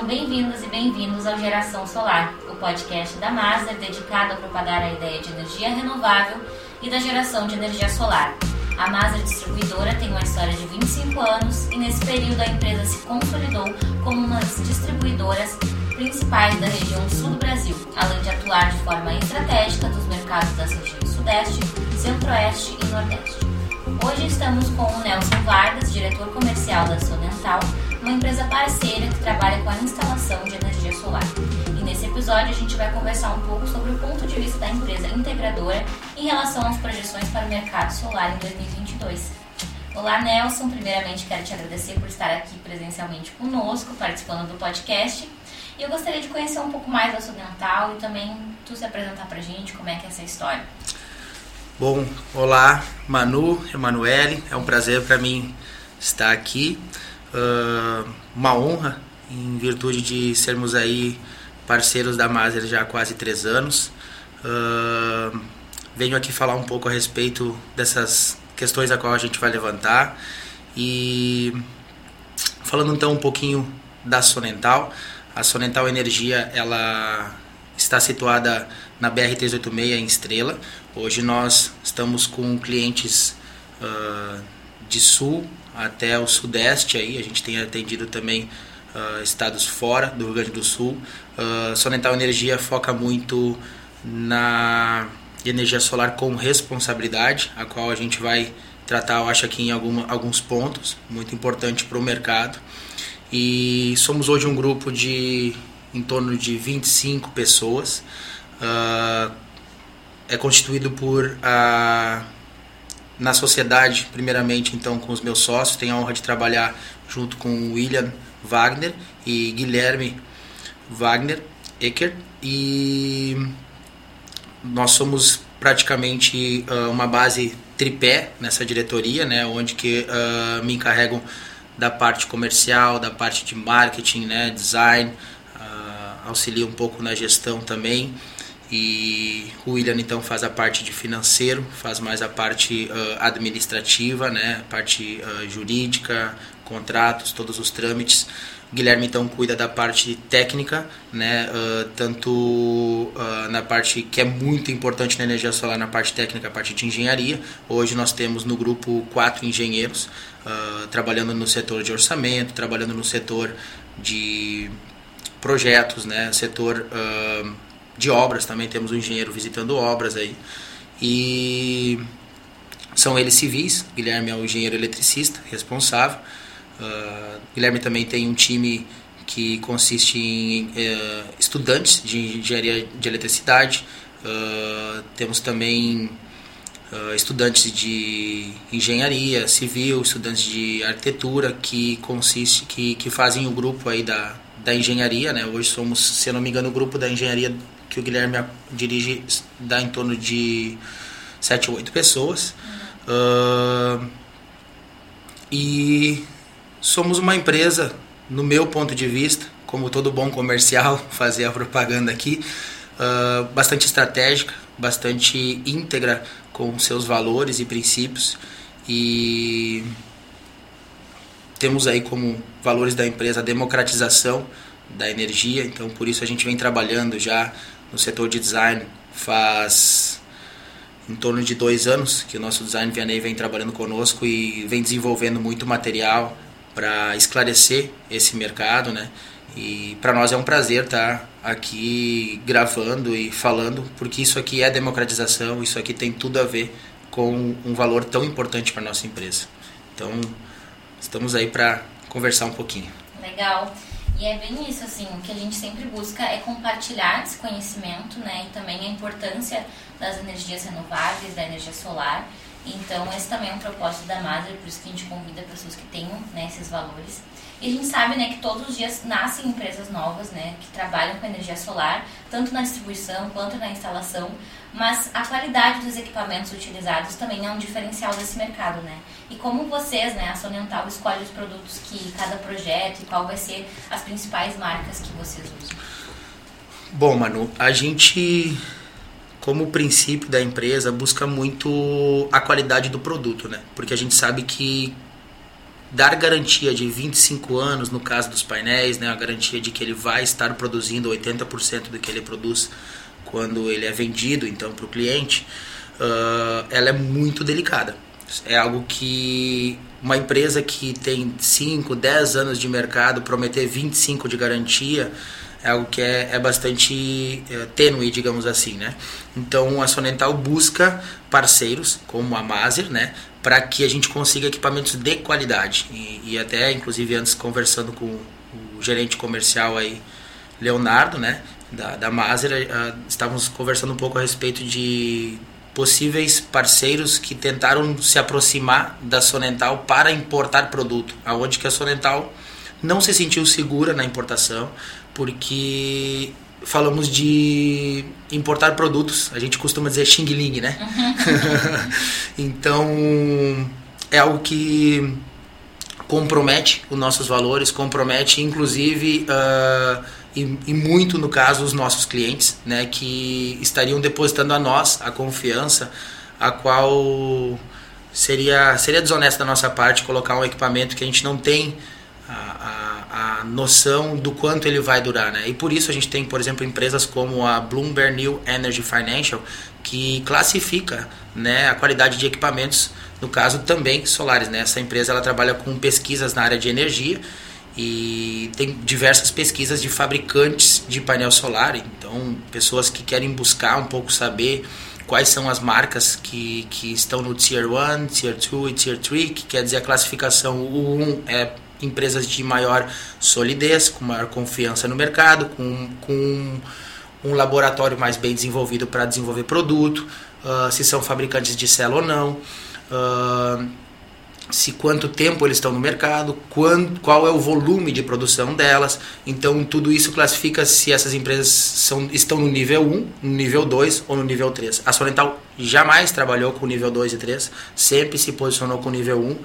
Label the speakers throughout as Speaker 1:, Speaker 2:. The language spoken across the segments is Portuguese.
Speaker 1: Sejam bem-vindas e bem-vindos ao Geração Solar, o podcast da Maser dedicado a propagar a ideia de energia renovável e da geração de energia solar. A Maser Distribuidora tem uma história de 25 anos e nesse período a empresa se consolidou como uma das distribuidoras principais da região sul do Brasil, além de atuar de forma estratégica nos mercados das regiões Sudeste, Centro-Oeste e Nordeste. Hoje estamos com o Nelson Vargas, diretor comercial da Sonental, uma empresa parceira que trabalha com a instalação de energia solar. E nesse episódio a gente vai conversar um pouco sobre o ponto de vista da empresa integradora em relação às projeções para o mercado solar em 2022. Olá, Nelson. Primeiramente, quero te agradecer por estar aqui presencialmente conosco, participando do podcast. E eu gostaria de conhecer um pouco mais da Sonental e também tu se apresentar para a gente, como é que é essa história.
Speaker 2: Bom, olá Manu, Emanuele, é um prazer para mim estar aqui. Uh, uma honra em virtude de sermos aí parceiros da Maser já há quase três anos. Uh, venho aqui falar um pouco a respeito dessas questões a qual a gente vai levantar e falando então um pouquinho da Sonental. A Sonental Energia ela está situada na BR-386 em Estrela. Hoje nós estamos com clientes uh, de sul até o sudeste aí. A gente tem atendido também uh, estados fora do Rio Grande do Sul. Uh, Sonental Energia foca muito na energia solar com responsabilidade, a qual a gente vai tratar, eu acho, aqui em alguma, alguns pontos, muito importante para o mercado. E somos hoje um grupo de em torno de 25 pessoas. Uh, é constituído por uh, na sociedade, primeiramente, então, com os meus sócios. Tenho a honra de trabalhar junto com William Wagner e Guilherme Wagner Ecker. E nós somos praticamente uh, uma base tripé nessa diretoria, né, onde que uh, me encarregam da parte comercial, da parte de marketing, né, design, uh, auxilia um pouco na gestão também. E o William então faz a parte de financeiro, faz mais a parte uh, administrativa, né, parte uh, jurídica, contratos, todos os trâmites. Guilherme então cuida da parte técnica, né, uh, tanto na parte que é muito importante na energia solar, na parte técnica, a parte de engenharia. Hoje nós temos no grupo quatro engenheiros trabalhando no setor de orçamento, trabalhando no setor de projetos, né, setor de obras também temos um engenheiro visitando obras aí. E são eles civis Guilherme é o engenheiro eletricista responsável. Uh, Guilherme também tem um time que consiste em uh, estudantes de engenharia de eletricidade. Uh, temos também estudantes de engenharia civil estudantes de arquitetura que consiste que, que fazem o grupo aí da, da engenharia né? Hoje somos se não me engano o grupo da engenharia que o Guilherme dirige dá em torno de 7 ou 8 pessoas. Uhum. Uh, e somos uma empresa, no meu ponto de vista, como todo bom comercial, fazer a propaganda aqui, uh, bastante estratégica, bastante íntegra com seus valores e princípios. E temos aí como valores da empresa a democratização da energia, então por isso a gente vem trabalhando já no setor de design faz em torno de dois anos que o nosso design Vianney vem trabalhando conosco e vem desenvolvendo muito material para esclarecer esse mercado, né? E para nós é um prazer estar tá aqui gravando e falando, porque isso aqui é democratização, isso aqui tem tudo a ver com um valor tão importante para nossa empresa. Então, estamos aí para conversar um pouquinho.
Speaker 1: Legal. E é bem isso, assim, o que a gente sempre busca é compartilhar esse conhecimento, né, e também a importância das energias renováveis, da energia solar. Então, esse também é um propósito da Madre, por isso que a gente convida pessoas que tenham né, esses valores. E a gente sabe né, que todos os dias nascem empresas novas né, que trabalham com energia solar, tanto na distribuição quanto na instalação, mas a qualidade dos equipamentos utilizados também é um diferencial desse mercado. Né? E como vocês, né, a Sonental, escolhe os produtos que cada projeto e qual vai ser as principais marcas que vocês usam?
Speaker 2: Bom, Manu, a gente como princípio da empresa busca muito a qualidade do produto, né? Porque a gente sabe que dar garantia de 25 anos no caso dos painéis, né, a garantia de que ele vai estar produzindo 80% do que ele produz quando ele é vendido então para o cliente, uh, ela é muito delicada. É algo que uma empresa que tem 5, 10 anos de mercado prometer 25 de garantia é algo que é, é bastante é, tênue, digamos assim, né? Então a Sonental busca parceiros como a Maser, né? Para que a gente consiga equipamentos de qualidade e, e, até, inclusive, antes conversando com o gerente comercial aí, Leonardo, né? Da, da Maser, uh, estávamos conversando um pouco a respeito de possíveis parceiros que tentaram se aproximar da Sonental para importar produto, aonde que a Sonental não se sentiu segura na importação, porque falamos de importar produtos, a gente costuma dizer xing ling, né? então, é algo que compromete os nossos valores, compromete inclusive uh, e, e, muito no caso os nossos clientes, né, que estariam depositando a nós a confiança, a qual seria seria desonesto da nossa parte colocar um equipamento que a gente não tem a, a, a, noção do quanto ele vai durar, né? E por isso a gente tem, por exemplo, empresas como a Bloomberg New Energy Financial que classifica, né, a qualidade de equipamentos, no caso também solares, né? Essa empresa ela trabalha com pesquisas na área de energia e tem diversas pesquisas de fabricantes de painel solar, então pessoas que querem buscar um pouco saber quais são as marcas que, que estão no Tier 1, Tier 2 e Tier 3, que quer dizer a classificação o 1 é empresas de maior solidez, com maior confiança no mercado, com, com um laboratório mais bem desenvolvido para desenvolver produto, uh, se são fabricantes de célula ou não. Uh, se quanto tempo eles estão no mercado, quando, qual é o volume de produção delas. Então, tudo isso classifica se essas empresas são, estão no nível 1, no nível 2 ou no nível 3. A Solental jamais trabalhou com nível 2 e 3, sempre se posicionou com nível 1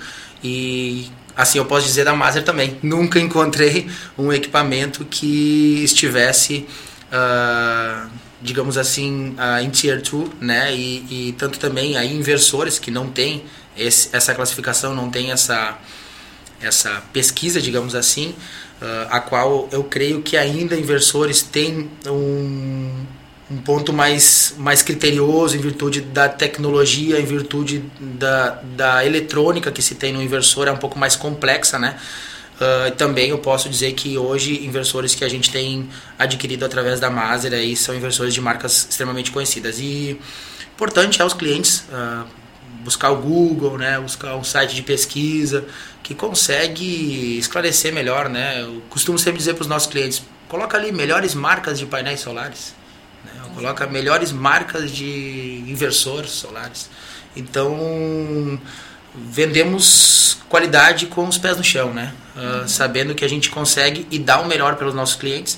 Speaker 2: e assim eu posso dizer da Maser também. Nunca encontrei um equipamento que estivesse uh, digamos assim, uh, em Tier 2, né? E, e tanto também aí inversores que não têm esse, essa classificação, não tem essa, essa pesquisa, digamos assim, uh, a qual eu creio que ainda inversores têm um, um ponto mais, mais criterioso em virtude da tecnologia, em virtude da, da eletrônica que se tem no inversor, é um pouco mais complexa, né? Uh, também eu posso dizer que hoje inversores que a gente tem adquirido através da Maser aí são inversores de marcas extremamente conhecidas e importante é os clientes uh, buscar o Google, né, buscar um site de pesquisa que consegue esclarecer melhor, né? Eu costumo sempre dizer para os nossos clientes, coloca ali melhores marcas de painéis solares, né? coloca melhores marcas de inversores solares. Então vendemos qualidade com os pés no chão, né? Uh, sabendo que a gente consegue e dá o melhor pelos nossos clientes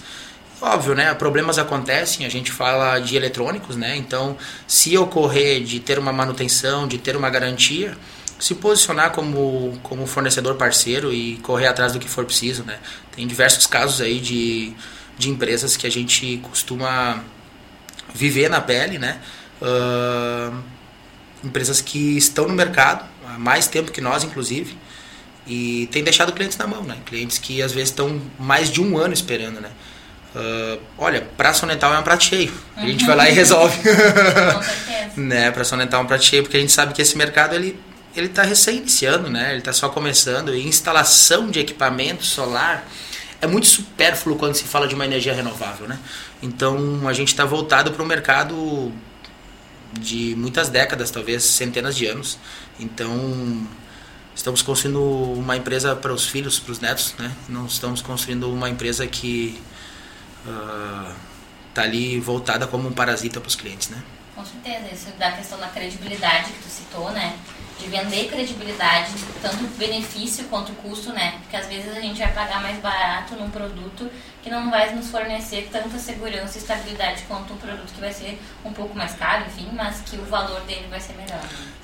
Speaker 2: Óbvio, né? Problemas acontecem, a gente fala de eletrônicos, né? Então, se ocorrer de ter uma manutenção, de ter uma garantia, se posicionar como, como fornecedor parceiro e correr atrás do que for preciso, né? Tem diversos casos aí de, de empresas que a gente costuma viver na pele, né? Uh, empresas que estão no mercado há mais tempo que nós, inclusive, e tem deixado clientes na mão, né? Clientes que às vezes estão mais de um ano esperando, né? Uh, olha, para sonetal é um prato cheio. A gente vai lá e resolve.
Speaker 1: Com certeza.
Speaker 2: né, para sonetal é um prato cheio, porque a gente sabe que esse mercado ele ele está recém iniciando, né? Ele está só começando. E instalação de equipamento solar é muito supérfluo quando se fala de uma energia renovável, né? Então a gente está voltado para um mercado de muitas décadas, talvez centenas de anos. Então estamos construindo uma empresa para os filhos, para os netos, né? Não estamos construindo uma empresa que uh, tá ali voltada como um parasita para os clientes, né?
Speaker 1: Com certeza, isso da questão da credibilidade que tu citou, né? De vender credibilidade, tanto benefício quanto custo, né? Porque às vezes a gente vai pagar mais barato num produto que não vai nos fornecer tanta segurança e estabilidade quanto um produto que vai ser um pouco mais caro, enfim, mas que o valor dele vai ser melhor.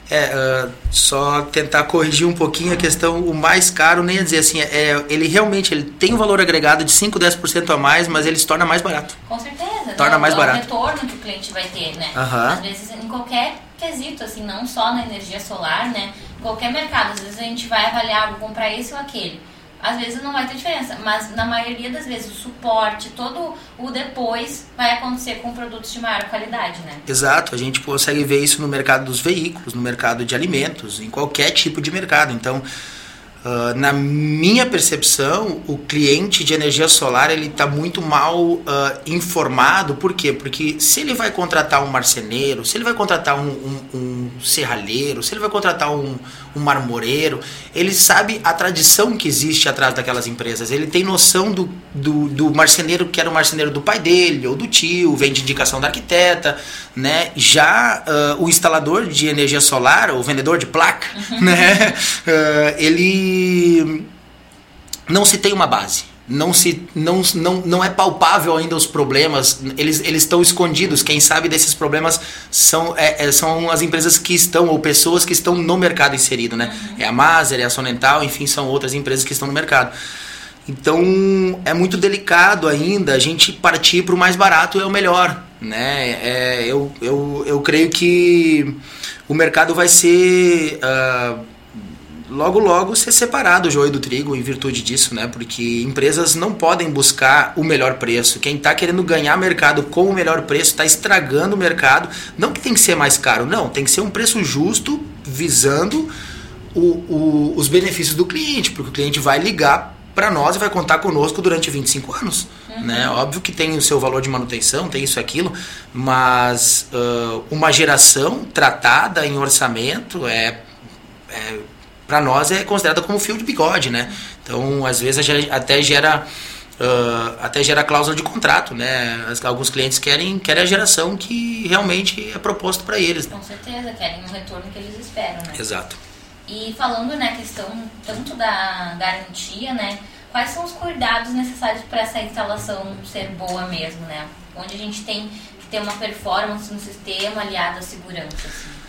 Speaker 2: É, uh, só tentar corrigir um pouquinho a questão, o mais caro, nem ia dizer assim, é, ele realmente ele tem um valor agregado de 5, 10% a mais, mas ele se torna mais barato.
Speaker 1: Com certeza.
Speaker 2: Torna
Speaker 1: né?
Speaker 2: mais
Speaker 1: é
Speaker 2: barato.
Speaker 1: o retorno que o cliente vai ter, né?
Speaker 2: Uhum.
Speaker 1: Às vezes em qualquer quesito, assim, não só na energia solar, né? qualquer mercado, às vezes a gente vai avaliar, vou comprar esse ou aquele. Às vezes não vai ter diferença, mas na maioria das vezes o suporte, todo o depois vai acontecer com produtos de maior qualidade, né?
Speaker 2: Exato, a gente consegue ver isso no mercado dos veículos, no mercado de alimentos, em qualquer tipo de mercado. Então, Uh, na minha percepção, o cliente de energia solar ele está muito mal uh, informado. Por quê? Porque se ele vai contratar um marceneiro, se ele vai contratar um, um, um serralheiro, se ele vai contratar um, um marmoreiro, ele sabe a tradição que existe atrás daquelas empresas. Ele tem noção do, do, do marceneiro que era o marceneiro do pai dele ou do tio, vem de indicação da arquiteta. Né? Já uh, o instalador de energia solar, o vendedor de placa, né? ele não se tem uma base. Não, se, não, não, não é palpável ainda os problemas, eles, eles estão escondidos. Quem sabe desses problemas são, é, é, são as empresas que estão, ou pessoas que estão no mercado inserido. Né? Uhum. É a Maser, é a Sonental, enfim, são outras empresas que estão no mercado. Então é muito delicado ainda a gente partir para o mais barato é o melhor. Né? É, eu, eu, eu creio que o mercado vai ser. Uh, logo logo ser separado o joio do trigo em virtude disso, né? Porque empresas não podem buscar o melhor preço. Quem está querendo ganhar mercado com o melhor preço está estragando o mercado. Não que tem que ser mais caro, não. Tem que ser um preço justo visando o, o, os benefícios do cliente, porque o cliente vai ligar para nós e vai contar conosco durante 25 anos. Uhum. Né? Óbvio que tem o seu valor de manutenção, tem isso aquilo, mas uh, uma geração tratada em orçamento é, é para nós é considerada como fio de bigode, né? Então, às vezes até gera uh, até gera cláusula de contrato, né? Alguns clientes querem querem a geração que realmente é proposto para eles.
Speaker 1: Né? Com certeza, querem o retorno que eles esperam, né?
Speaker 2: Exato.
Speaker 1: E falando na né, questão tanto da garantia, né? Quais são os cuidados necessários para essa instalação ser boa mesmo, né? Onde a gente tem que ter uma performance no sistema aliada à segurança. Assim.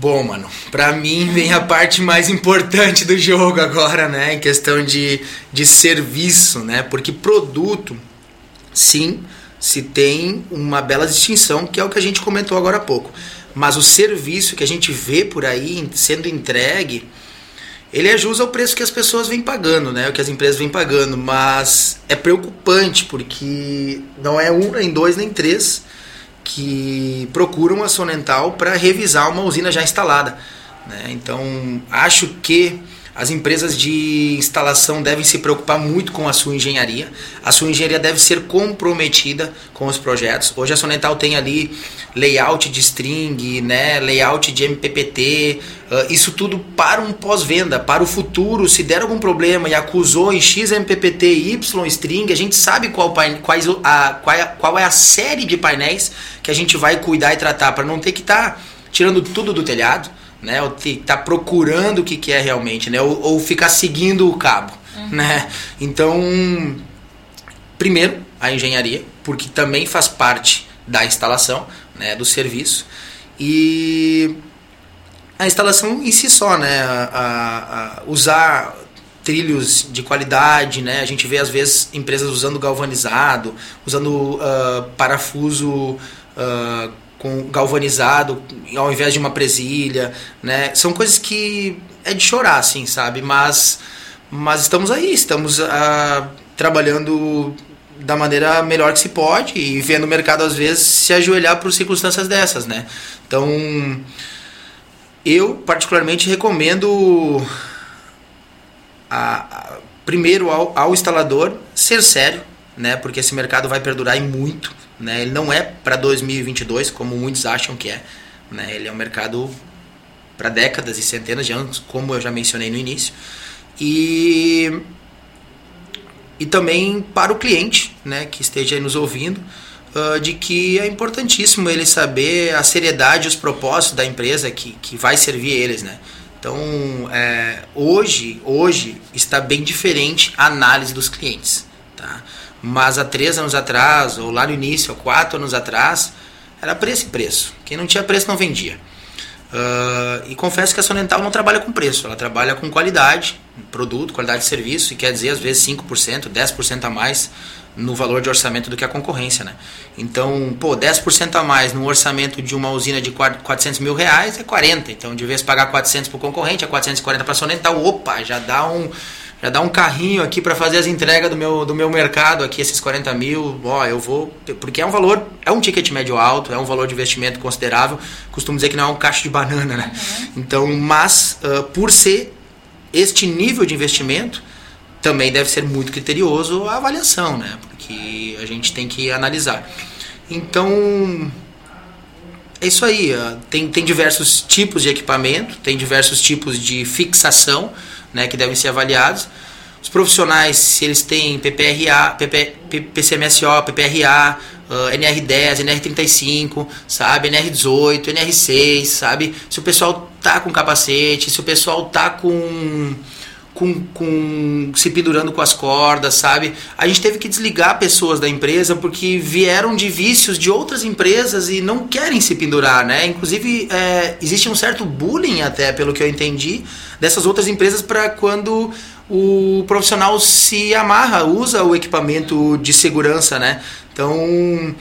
Speaker 2: Bom, mano, pra mim vem a parte mais importante do jogo agora, né? Em questão de, de serviço, né? Porque produto, sim, se tem uma bela distinção, que é o que a gente comentou agora há pouco. Mas o serviço que a gente vê por aí sendo entregue, ele é jus ao preço que as pessoas vêm pagando, né? O que as empresas vêm pagando. Mas é preocupante, porque não é um, nem dois, nem três que procuram a Sonental para revisar uma usina já instalada. Né? Então, acho que as empresas de instalação devem se preocupar muito com a sua engenharia. A sua engenharia deve ser comprometida com os projetos. Hoje a Sonental tem ali layout de string, né, layout de MPPT, uh, isso tudo para um pós-venda, para o futuro. Se der algum problema e acusou em X MPPT Y string, a gente sabe qual, quais, a, é, qual é a série de painéis que a gente vai cuidar e tratar, para não ter que estar tá tirando tudo do telhado né? Ou tá procurando o que, que é realmente, né? Ou, ou ficar seguindo o cabo, uhum. né? Então, primeiro, a engenharia, porque também faz parte da instalação, né? Do serviço. E a instalação em si só, né? A, a, usar trilhos de qualidade, né? A gente vê às vezes empresas usando galvanizado, usando uh, parafuso uh, com galvanizado ao invés de uma presilha, né? São coisas que é de chorar, assim, sabe? Mas, mas estamos aí, estamos ah, trabalhando da maneira melhor que se pode e vendo o mercado às vezes se ajoelhar por circunstâncias dessas, né? Então, eu particularmente recomendo a, a, primeiro ao, ao instalador ser sério, né? Porque esse mercado vai perdurar e muito né? Ele não é para 2022, como muitos acham que é. Né? Ele é um mercado para décadas e centenas de anos, como eu já mencionei no início. E, e também para o cliente né, que esteja nos ouvindo, uh, de que é importantíssimo ele saber a seriedade e os propósitos da empresa que, que vai servir eles. Né? Então, é, hoje, hoje está bem diferente a análise dos clientes. Tá? Mas há três anos atrás, ou lá no início, há quatro anos atrás, era preço e preço. Quem não tinha preço não vendia. Uh, e confesso que a Sonental não trabalha com preço, ela trabalha com qualidade, produto, qualidade de serviço, e quer dizer, às vezes 5%, 10% a mais no valor de orçamento do que a concorrência, né? Então, pô, 10% a mais no orçamento de uma usina de 400 mil reais é 40. Então, de vez pagar 400 para o concorrente, é 440 para a Sonental. Opa, já dá um, já dá um carrinho aqui para fazer as entregas do meu, do meu mercado aqui, esses 40 mil. Ó, eu vou... Porque é um valor, é um ticket médio alto, é um valor de investimento considerável. Costumo dizer que não é um cacho de banana, né? Uhum. Então, mas, uh, por ser este nível de investimento também deve ser muito criterioso a avaliação, né? Porque a gente tem que analisar. Então, é isso aí. Tem, tem diversos tipos de equipamento, tem diversos tipos de fixação né, que devem ser avaliados. Os profissionais, se eles têm PPRA, PP, PCMSO, PPRA, uh, NR10, NR35, sabe, NR18, NR6, sabe? Se o pessoal tá com capacete, se o pessoal tá com com, com se pendurando com as cordas, sabe? A gente teve que desligar pessoas da empresa porque vieram de vícios de outras empresas e não querem se pendurar, né? Inclusive, é, existe um certo bullying até, pelo que eu entendi, dessas outras empresas para quando o profissional se amarra, usa o equipamento de segurança, né? Então,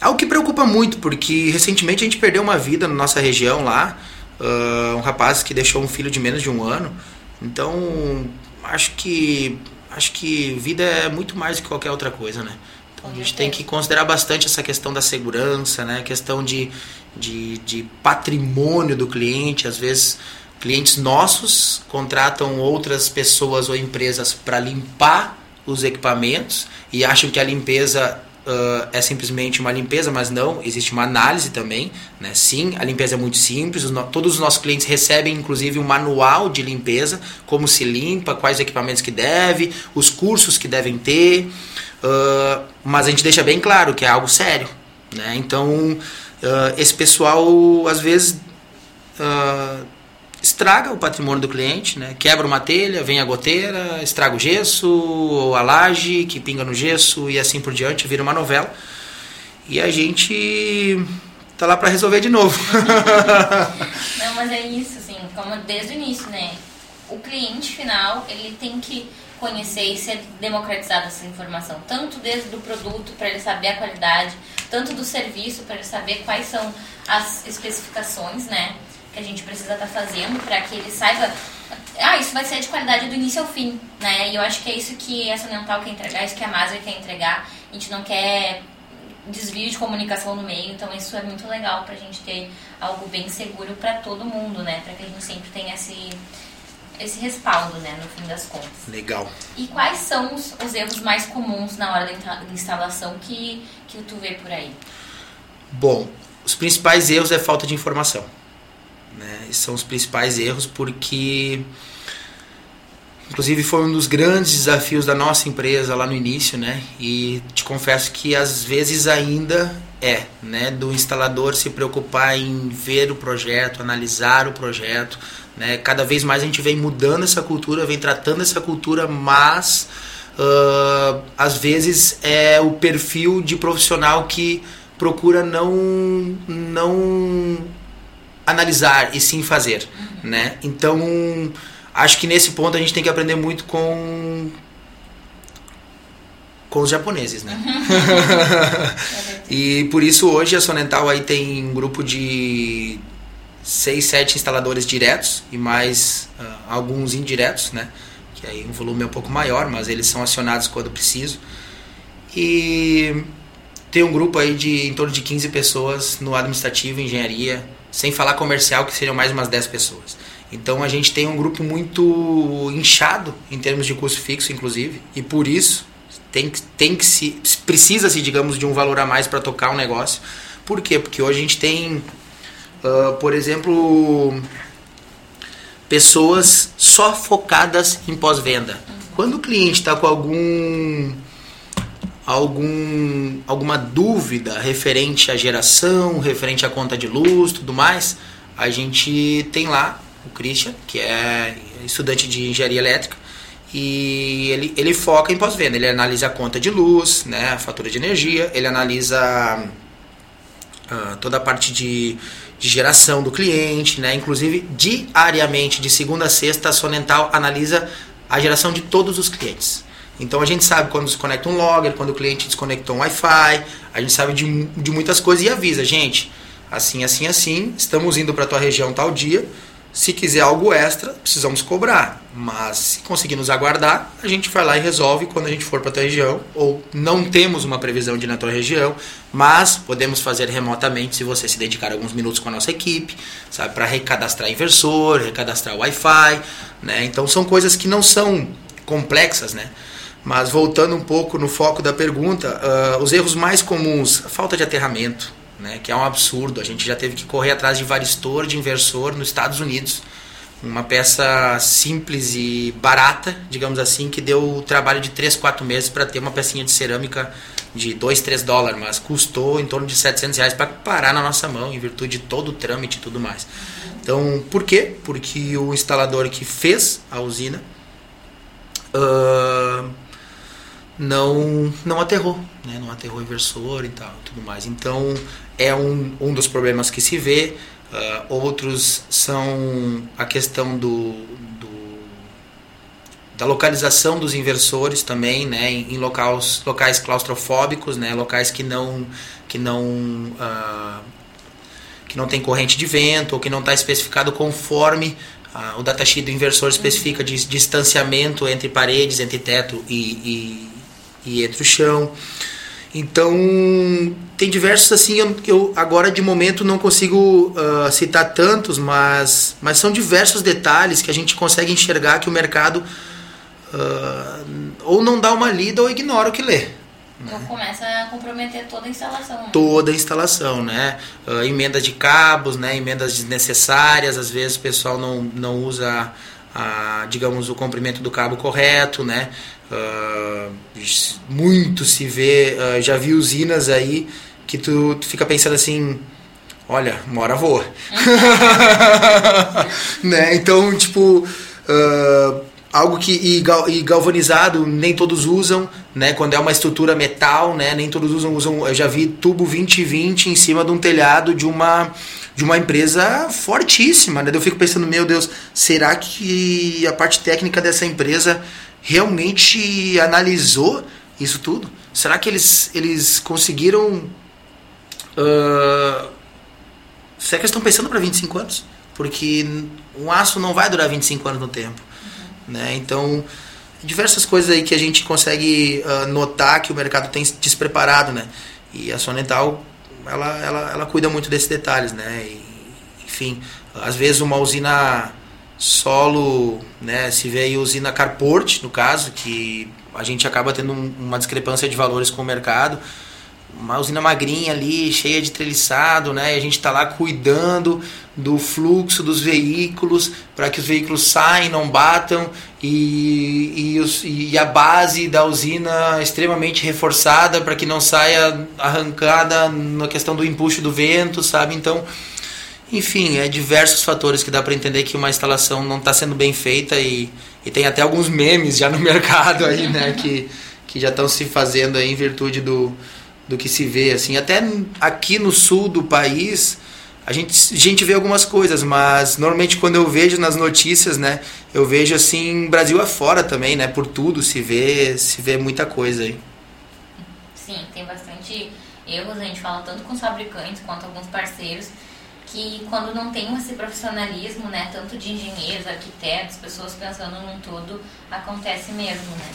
Speaker 2: é o que preocupa muito, porque recentemente a gente perdeu uma vida na nossa região lá, uh, um rapaz que deixou um filho de menos de um ano, então, acho que acho que vida é muito mais do que qualquer outra coisa, né? Então, a gente tem que considerar bastante essa questão da segurança, né? A questão de, de, de patrimônio do cliente. Às vezes, clientes nossos contratam outras pessoas ou empresas para limpar os equipamentos e acham que a limpeza uh, é simplesmente uma limpeza, mas não, existe uma análise também. Né? Sim, a limpeza é muito simples, os todos os nossos clientes recebem inclusive um manual de limpeza, como se limpa, quais equipamentos que deve, os cursos que devem ter, uh, mas a gente deixa bem claro que é algo sério. Né? Então, uh, esse pessoal às vezes estraga o patrimônio do cliente, né? quebra uma telha, vem a goteira, estraga o gesso, ou a laje que pinga no gesso e assim por diante, vira uma novela. E a gente tá lá para resolver de novo.
Speaker 1: Não, mas é isso, assim, como desde o início, né? O cliente final, ele tem que conhecer e ser democratizada essa informação, tanto desde do produto para ele saber a qualidade, tanto do serviço para ele saber quais são as especificações, né? Que a gente precisa estar tá fazendo para que ele saiba ah, isso vai ser de qualidade do início ao fim, né? E eu acho que é isso que essa mental quer entregar, isso que a Maser quer entregar. A gente não quer desvio de comunicação no meio, então isso é muito legal pra gente ter algo bem seguro para todo mundo, né? Para que a gente sempre tenha esse esse respaldo, né, no fim das contas.
Speaker 2: Legal.
Speaker 1: E quais são os, os erros mais comuns na hora da instalação que que tu vê por aí?
Speaker 2: Bom, os principais erros é falta de informação. Né? São os principais erros porque inclusive foi um dos grandes desafios da nossa empresa lá no início, né? E te confesso que às vezes ainda é, né, do instalador se preocupar em ver o projeto, analisar o projeto, né? Cada vez mais a gente vem mudando essa cultura, vem tratando essa cultura, mas uh, às vezes é o perfil de profissional que procura não não analisar e sim fazer, uhum. né? Então, acho que nesse ponto a gente tem que aprender muito com com os japoneses, né? e por isso hoje a Sonental aí tem um grupo de seis, sete instaladores diretos e mais uh, alguns indiretos, né? Que aí um volume é um pouco maior, mas eles são acionados quando preciso. E tem um grupo aí de em torno de 15 pessoas no administrativo, engenharia, sem falar comercial, que seriam mais umas 10 pessoas. Então a gente tem um grupo muito inchado em termos de custo fixo, inclusive, e por isso tem, tem que se precisa-se, digamos, de um valor a mais para tocar um negócio. Por quê? Porque hoje a gente tem, uh, por exemplo, pessoas só focadas em pós-venda. Quando o cliente está com algum algum, alguma dúvida referente à geração, referente à conta de luz, tudo mais, a gente tem lá o Christian, que é estudante de engenharia elétrica, e ele, ele foca em pós-venda. Ele analisa a conta de luz, né, a fatura de energia, ele analisa uh, toda a parte de, de, geração do cliente, né? Inclusive, diariamente, de segunda a sexta, a Sonental analisa a geração de todos os clientes. Então a gente sabe quando desconecta um logger, quando o cliente desconectou um Wi-Fi, a gente sabe de, de muitas coisas e avisa, gente, assim, assim, assim, estamos indo para a tua região tal dia, se quiser algo extra, precisamos cobrar. Mas se conseguir nos aguardar, a gente vai lá e resolve quando a gente for para a tua região. Ou não temos uma previsão de ir na tua região, mas podemos fazer remotamente se você se dedicar alguns minutos com a nossa equipe, sabe, para recadastrar inversor, recadastrar Wi-Fi, né? Então são coisas que não são complexas, né? Mas voltando um pouco no foco da pergunta, uh, os erros mais comuns, falta de aterramento, né, que é um absurdo. A gente já teve que correr atrás de varistor, de inversor nos Estados Unidos. Uma peça simples e barata, digamos assim, que deu o trabalho de 3, 4 meses para ter uma pecinha de cerâmica de 2, 3 dólares, mas custou em torno de 700 reais para parar na nossa mão, em virtude de todo o trâmite e tudo mais. Então, por quê? Porque o instalador que fez a usina uh, não, não aterrou, né? não aterrou o inversor e tal, tudo mais. Então, é um, um dos problemas que se vê. Uh, outros são a questão do, do, da localização dos inversores também, né, em, em locais, locais claustrofóbicos, né, locais que não que não uh, que não tem corrente de vento ou que não está especificado conforme uh, o datasheet do inversor especifica de distanciamento entre paredes, entre teto e, e, e entre o chão. Então, tem diversos assim, eu, eu agora de momento não consigo uh, citar tantos, mas, mas são diversos detalhes que a gente consegue enxergar que o mercado uh, ou não dá uma lida ou ignora o que lê.
Speaker 1: Então né? começa a comprometer toda a instalação. Né?
Speaker 2: Toda a instalação, né? Uh, emendas de cabos, né? Emendas desnecessárias, às vezes o pessoal não, não usa, a, digamos, o comprimento do cabo correto, né? Uh, muito se vê, uh, já vi usinas aí que tu, tu, fica pensando assim, olha, uma hora voa. né? Então, tipo, uh, algo que e, gal, e, galvanizado nem todos usam, né? Quando é uma estrutura metal, né? Nem todos usam, usam. Eu já vi tubo 2020 em cima de um telhado de uma de uma empresa fortíssima, né? Eu fico pensando, meu Deus, será que a parte técnica dessa empresa realmente analisou isso tudo? Será que eles, eles conseguiram. Uh, será que eles estão pensando para 25 anos? Porque um aço não vai durar 25 anos no tempo. Né? Então, diversas coisas aí que a gente consegue uh, notar que o mercado tem despreparado. Né? E a Sonental, ela, ela, ela cuida muito desses detalhes. Né? E, enfim, às vezes uma usina solo, né, se vê aí usina Carport, no caso, que a gente acaba tendo um, uma discrepância de valores com o mercado. Uma usina magrinha ali, cheia de treliçado, né? E a gente está lá cuidando do fluxo dos veículos para que os veículos saiam, não batam e, e, os, e a base da usina extremamente reforçada para que não saia arrancada na questão do empuxo do vento, sabe? Então, enfim, é diversos fatores que dá para entender que uma instalação não está sendo bem feita e, e tem até alguns memes já no mercado aí, né, que, que já estão se fazendo aí em virtude do, do que se vê, assim, até aqui no sul do país a gente, a gente vê algumas coisas, mas normalmente quando eu vejo nas notícias, né, eu vejo assim Brasil afora também, né, por tudo se vê, se vê muita coisa aí.
Speaker 1: Sim, tem bastante erros, a gente fala tanto com os fabricantes quanto alguns parceiros que quando não tem esse profissionalismo, né, tanto de engenheiros, arquitetos, pessoas pensando num todo, acontece mesmo, né.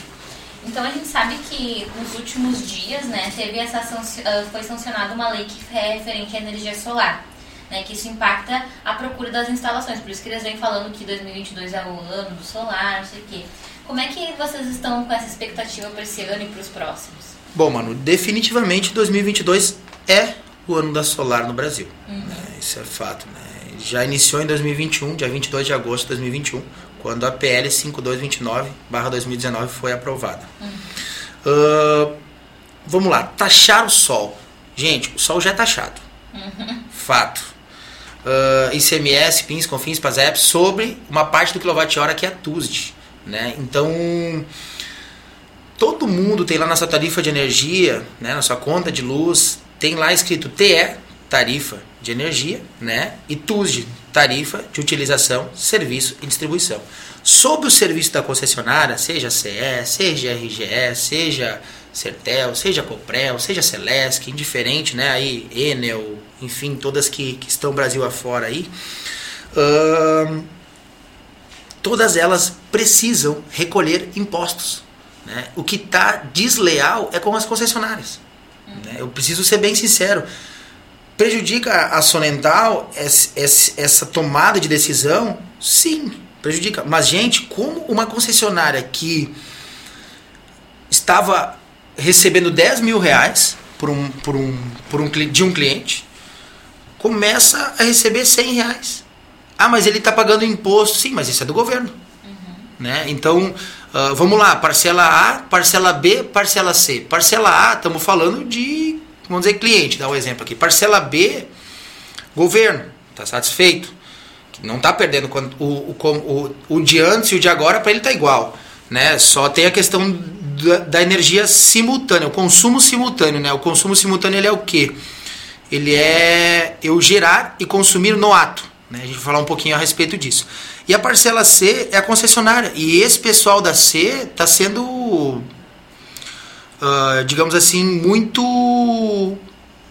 Speaker 1: Então a gente sabe que nos últimos dias, né, teve essa ah, foi sancionada uma lei que é referente à energia solar, né, que isso impacta a procura das instalações. Por isso que eles vêm falando que 2022 é o ano do solar, não sei o quê. Como é que vocês estão com essa expectativa para esse ano e para os próximos?
Speaker 2: Bom, mano, definitivamente 2022 é o ano da solar no Brasil. Uhum. Né? Isso é fato. Né? Já iniciou em 2021, dia 22 de agosto de 2021, quando a PL 5229-2019 foi aprovada. Uhum. Uh, vamos lá, taxar o sol. Gente, o sol já é taxado. Uhum. Fato. Uh, ICMS, PINS, CONFINS, PASEP, sobre uma parte do quilowatt-hora que é a TUSD. Né? Então, todo mundo tem lá na sua tarifa de energia, né, na sua conta de luz, tem lá escrito TE, tarifa de energia, né? E TUSD, tarifa de utilização, serviço e distribuição. Sobre o serviço da concessionária, seja CE, seja RGE, seja Sertel, seja Coprel, seja Celesc, indiferente, né? Aí, Enel, enfim, todas que, que estão Brasil afora aí. Hum, todas elas precisam recolher impostos. Né? O que está desleal é com as concessionárias. Né? Eu preciso ser bem sincero. Prejudica a Sonental essa tomada de decisão? Sim, prejudica. Mas, gente, como uma concessionária que estava recebendo 10 mil reais por um, por um, por um, de um cliente começa a receber 100 reais. Ah, mas ele está pagando imposto. Sim, mas isso é do governo. Uhum. Né? Então, uh, vamos lá, parcela A, parcela B, parcela C. Parcela A, estamos falando de, vamos dizer, cliente, dá um exemplo aqui. Parcela B, governo, está satisfeito. Não está perdendo o, o, o, o de antes e o de agora, para ele está igual. Né? Só tem a questão da, da, energia simultânea, o consumo simultâneo. Né? O consumo simultâneo ele é o quê? Ele é eu gerar e consumir no ato. Né? A gente vai falar um pouquinho a respeito disso. E a parcela C é a concessionária. E esse pessoal da C está sendo, uh, digamos assim, muito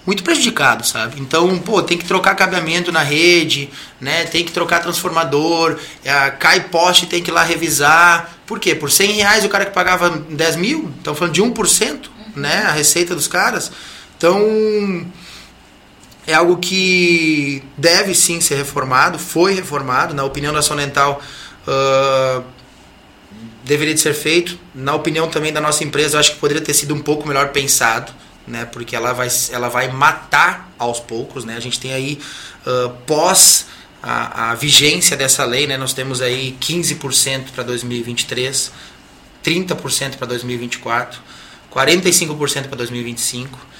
Speaker 2: muito prejudicado, sabe? Então, pô, tem que trocar cabeamento na rede, né? Tem que trocar transformador, é, cai poste, tem que ir lá revisar. Por quê? Por 100 reais o cara que pagava 10 mil, estão falando de 1%, né? A receita dos caras. Então, é algo que deve sim ser reformado, foi reformado, na opinião da Sonental uh, deveria de ser feito. Na opinião também da nossa empresa, eu acho que poderia ter sido um pouco melhor pensado, né, porque ela vai, ela vai matar aos poucos. Né? A gente tem aí, uh, pós a, a, vigência dessa lei, né, nós temos aí 15% para 2023, 30% para 2024, 45% para 2025.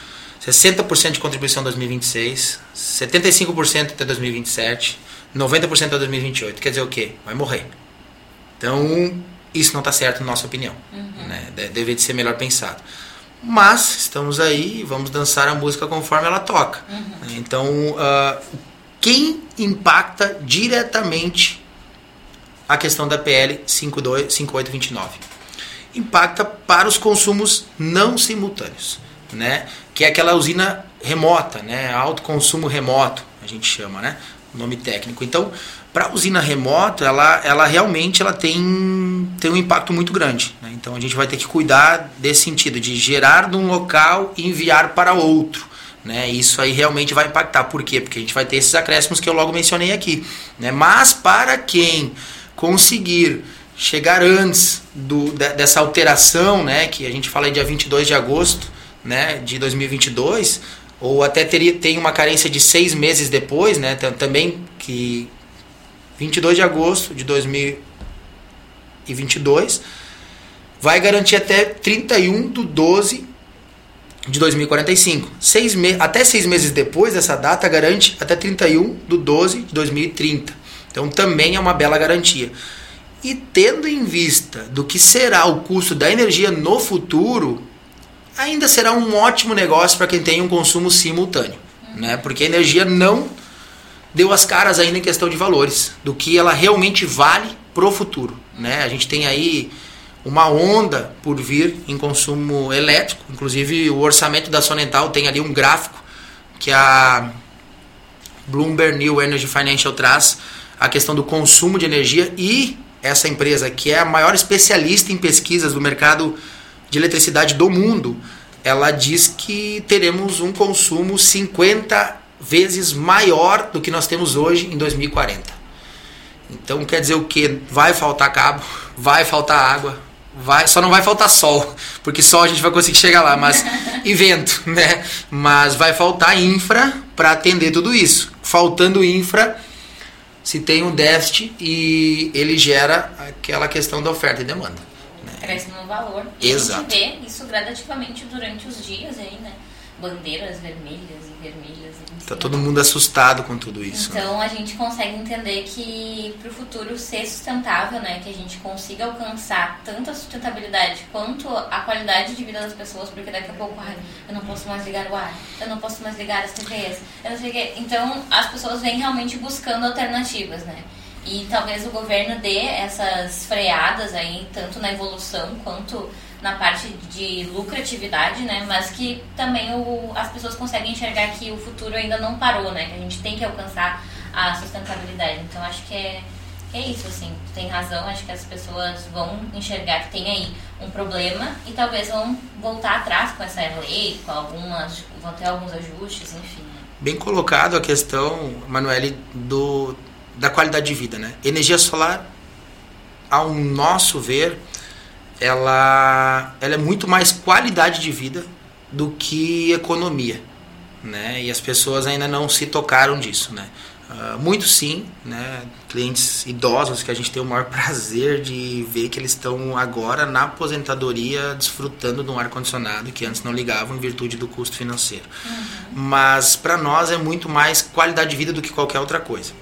Speaker 2: 60% de contribuição em 2026, 75% até 2027, 90% até 2028. Quer dizer o quê? Vai morrer. Então, isso não está certo na nossa opinião. Uhum. Né? Deve de ser melhor pensado. Mas estamos aí, vamos dançar a música conforme ela toca. Uhum. Então, uh, quem impacta diretamente a questão da PL 52, 5829? Impacta para os consumos não simultâneos né? Que é aquela usina remota, né? Alto consumo remoto, a gente chama, né? O nome técnico. Então, para a usina remota, ela, ela realmente ela tem, tem um impacto muito grande. Né? Então, a gente vai ter que cuidar desse sentido, de gerar de um local e enviar para outro. Né? Isso aí realmente vai impactar. Por quê? Porque a gente vai ter esses acréscimos que eu logo mencionei aqui. Né? Mas para quem conseguir chegar antes do, dessa alteração, né? que a gente fala aí dia 22 de agosto, né, de 2022, ou até teria, tem uma carência de seis meses depois, né, também que 22 de agosto de 2022 vai garantir até 31 de 12 de 2045. Seis me até seis meses depois dessa data garante até 31 de 12 de 2030. Então também é uma bela garantia. E tendo em vista do que será o custo da energia no futuro, ainda será um ótimo negócio para quem tem um consumo simultâneo, né? Porque a energia não deu as caras ainda em questão de valores, do que ela realmente vale pro futuro, né? A gente tem aí uma onda por vir em consumo elétrico, inclusive o orçamento da Sonental tem ali um gráfico que a Bloomberg New Energy Financial traz a questão do consumo de energia e essa empresa que é a maior especialista em pesquisas do mercado de eletricidade do mundo, ela diz que teremos um consumo 50 vezes maior do que nós temos hoje em 2040. Então quer dizer o que? Vai faltar cabo, vai faltar água, vai, só não vai faltar sol, porque sol a gente vai conseguir chegar lá, mas e vento, né? Mas vai faltar infra para atender tudo isso. Faltando infra, se tem um déficit e ele gera aquela questão da oferta e demanda
Speaker 1: cresce no valor.
Speaker 2: Exato.
Speaker 1: E a gente vê isso gradativamente durante os dias aí, né? bandeiras vermelhas vermelhas.
Speaker 2: Tá todo mundo assustado com tudo isso.
Speaker 1: Então né? a gente consegue entender que para o futuro ser sustentável, né, que a gente consiga alcançar tanto a sustentabilidade quanto a qualidade de vida das pessoas, porque daqui a pouco ai, eu não posso mais ligar o ar, eu não posso mais ligar as TVs, eu não sei o quê. Então as pessoas vêm realmente buscando alternativas, né? E talvez o governo dê essas freadas aí, tanto na evolução quanto na parte de lucratividade, né? Mas que também o, as pessoas conseguem enxergar que o futuro ainda não parou, né? Que a gente tem que alcançar a sustentabilidade. Então acho que é, é isso, assim. Tu tem razão, acho que as pessoas vão enxergar que tem aí um problema e talvez vão voltar atrás com essa lei, com algumas. vão ter alguns ajustes, enfim.
Speaker 2: Bem colocado a questão, Manuele, do, da qualidade de vida, né? Energia solar, ao nosso ver, ela, ela é muito mais qualidade de vida do que economia, né? E as pessoas ainda não se tocaram disso, né? Uh, muito sim, né? Clientes idosos que a gente tem o maior prazer de ver que eles estão agora na aposentadoria desfrutando de um ar condicionado que antes não ligavam em virtude do custo financeiro. Uhum. Mas para nós é muito mais qualidade de vida do que qualquer outra coisa.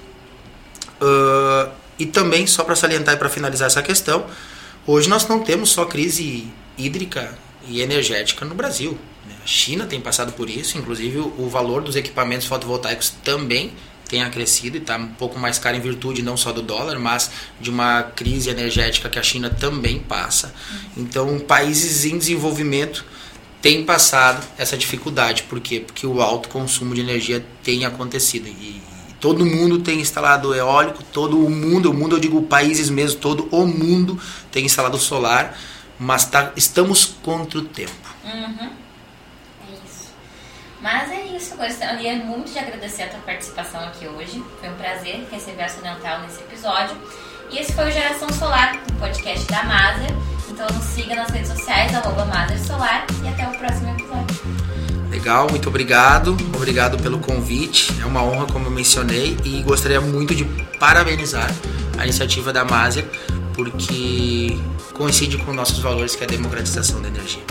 Speaker 2: Uh, e também só para salientar e para finalizar essa questão, Hoje nós não temos só crise hídrica e energética no Brasil. Né? A China tem passado por isso, inclusive o valor dos equipamentos fotovoltaicos também tem acrescido e está um pouco mais caro em virtude não só do dólar, mas de uma crise energética que a China também passa. Então, países em desenvolvimento têm passado essa dificuldade. Por quê? Porque o alto consumo de energia tem acontecido. E, Todo mundo tem instalado eólico, todo o mundo, o mundo eu digo países mesmo, todo o mundo tem instalado solar, mas tá, estamos contra o tempo.
Speaker 1: Uhum. É isso. Mas é isso, gostaria muito de agradecer a tua participação aqui hoje. Foi um prazer receber a Ocidental nesse episódio. E esse foi o Geração Solar, um podcast da Maser. Então nos siga nas redes sociais, arroba Solar, e até o próximo episódio.
Speaker 2: Legal, muito obrigado. Obrigado pelo convite. É uma honra, como eu mencionei, e gostaria muito de parabenizar a iniciativa da Maser, porque coincide com nossos valores, que é a democratização da energia.